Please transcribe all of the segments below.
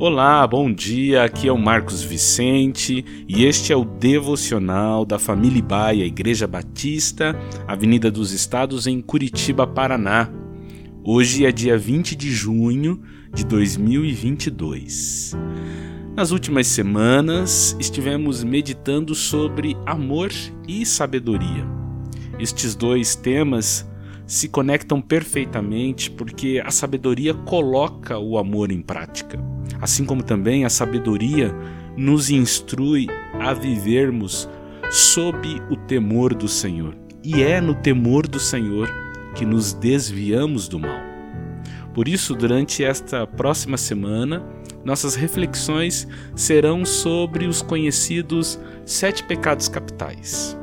Olá, bom dia. Aqui é o Marcos Vicente e este é o devocional da Família Baia, Igreja Batista, Avenida dos Estados, em Curitiba, Paraná. Hoje é dia 20 de junho de 2022. Nas últimas semanas estivemos meditando sobre amor e sabedoria. Estes dois temas se conectam perfeitamente porque a sabedoria coloca o amor em prática, assim como também a sabedoria nos instrui a vivermos sob o temor do Senhor. E é no temor do Senhor que nos desviamos do mal. Por isso, durante esta próxima semana, nossas reflexões serão sobre os conhecidos sete pecados capitais.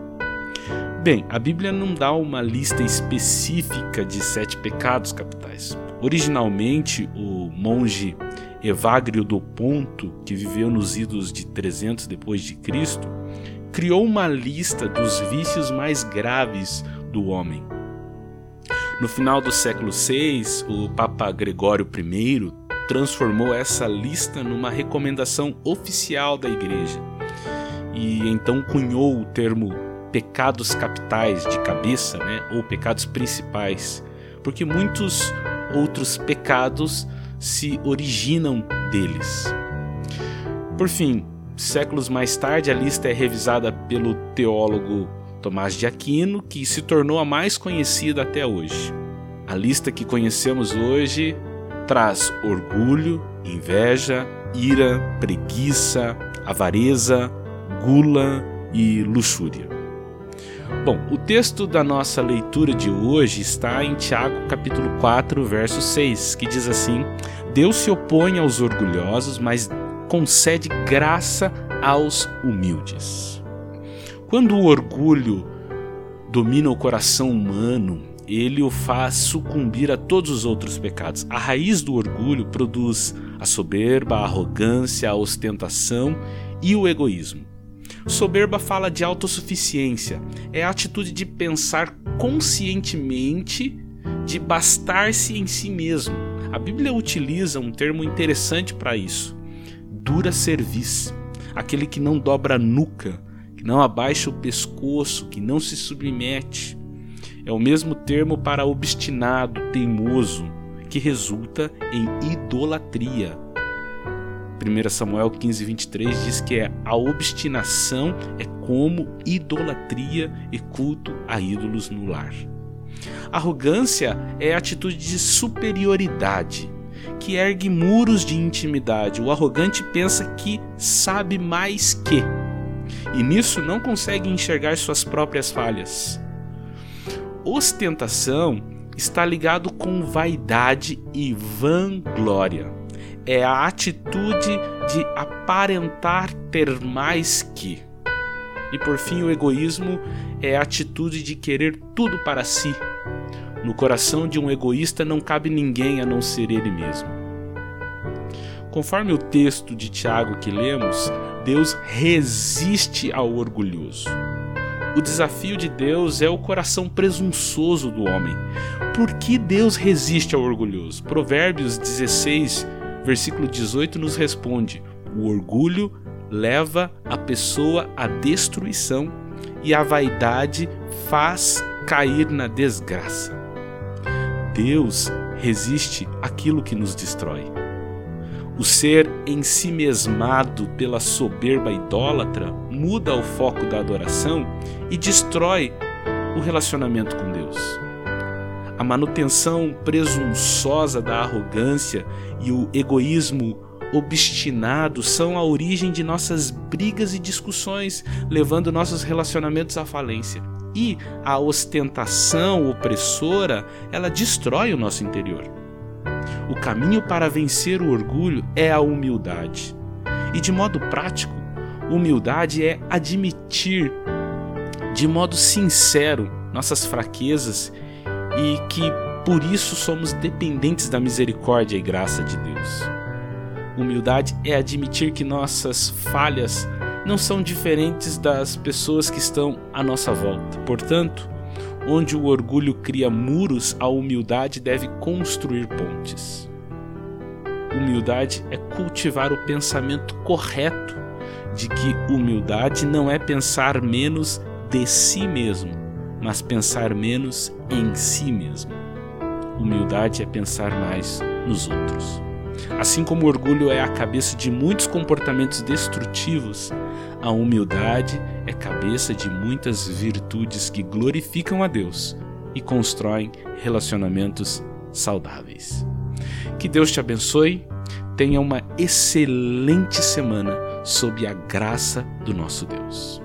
Bem, a Bíblia não dá uma lista específica de sete pecados capitais. Originalmente, o monge Evagrio do Ponto, que viveu nos idos de 300 depois de Cristo, criou uma lista dos vícios mais graves do homem. No final do século VI, o Papa Gregório I transformou essa lista numa recomendação oficial da Igreja e então cunhou o termo pecados capitais de cabeça, né, ou pecados principais, porque muitos outros pecados se originam deles. Por fim, séculos mais tarde, a lista é revisada pelo teólogo Tomás de Aquino, que se tornou a mais conhecida até hoje. A lista que conhecemos hoje traz orgulho, inveja, ira, preguiça, avareza, gula e luxúria. Bom, o texto da nossa leitura de hoje está em Tiago capítulo 4, verso 6, que diz assim: Deus se opõe aos orgulhosos, mas concede graça aos humildes. Quando o orgulho domina o coração humano, ele o faz sucumbir a todos os outros pecados. A raiz do orgulho produz a soberba, a arrogância, a ostentação e o egoísmo. Soberba fala de autossuficiência, é a atitude de pensar conscientemente, de bastar-se em si mesmo. A Bíblia utiliza um termo interessante para isso: dura cerviz, aquele que não dobra a nuca, que não abaixa o pescoço, que não se submete. É o mesmo termo para obstinado, teimoso, que resulta em idolatria, 1 Samuel 15, 23 diz que é a obstinação é como idolatria e culto a ídolos no lar. Arrogância é a atitude de superioridade, que ergue muros de intimidade. O arrogante pensa que sabe mais que, e nisso não consegue enxergar suas próprias falhas. Ostentação está ligado com vaidade e vanglória é a atitude de aparentar ter mais que. E por fim, o egoísmo é a atitude de querer tudo para si. No coração de um egoísta não cabe ninguém a não ser ele mesmo. Conforme o texto de Tiago que lemos, Deus resiste ao orgulhoso. O desafio de Deus é o coração presunçoso do homem. Por que Deus resiste ao orgulhoso? Provérbios 16, versículo 18 nos responde: o orgulho leva a pessoa à destruição e a vaidade faz cair na desgraça. Deus resiste aquilo que nos destrói. O ser em si mesmado pela soberba idólatra muda o foco da adoração e destrói o relacionamento com Deus. A manutenção presunçosa da arrogância e o egoísmo obstinado são a origem de nossas brigas e discussões, levando nossos relacionamentos à falência. E a ostentação opressora, ela destrói o nosso interior. O caminho para vencer o orgulho é a humildade. E de modo prático, humildade é admitir de modo sincero nossas fraquezas e que por isso somos dependentes da misericórdia e graça de Deus. Humildade é admitir que nossas falhas não são diferentes das pessoas que estão à nossa volta. Portanto, onde o orgulho cria muros, a humildade deve construir pontes. humildade é cultivar o pensamento correto de que humildade não é pensar menos de si mesmo, mas pensar menos em si mesmo. Humildade é pensar mais nos outros. Assim como o orgulho é a cabeça de muitos comportamentos destrutivos, a humildade é cabeça de muitas virtudes que glorificam a Deus e constroem relacionamentos saudáveis. Que Deus te abençoe, tenha uma excelente semana sob a graça do nosso Deus.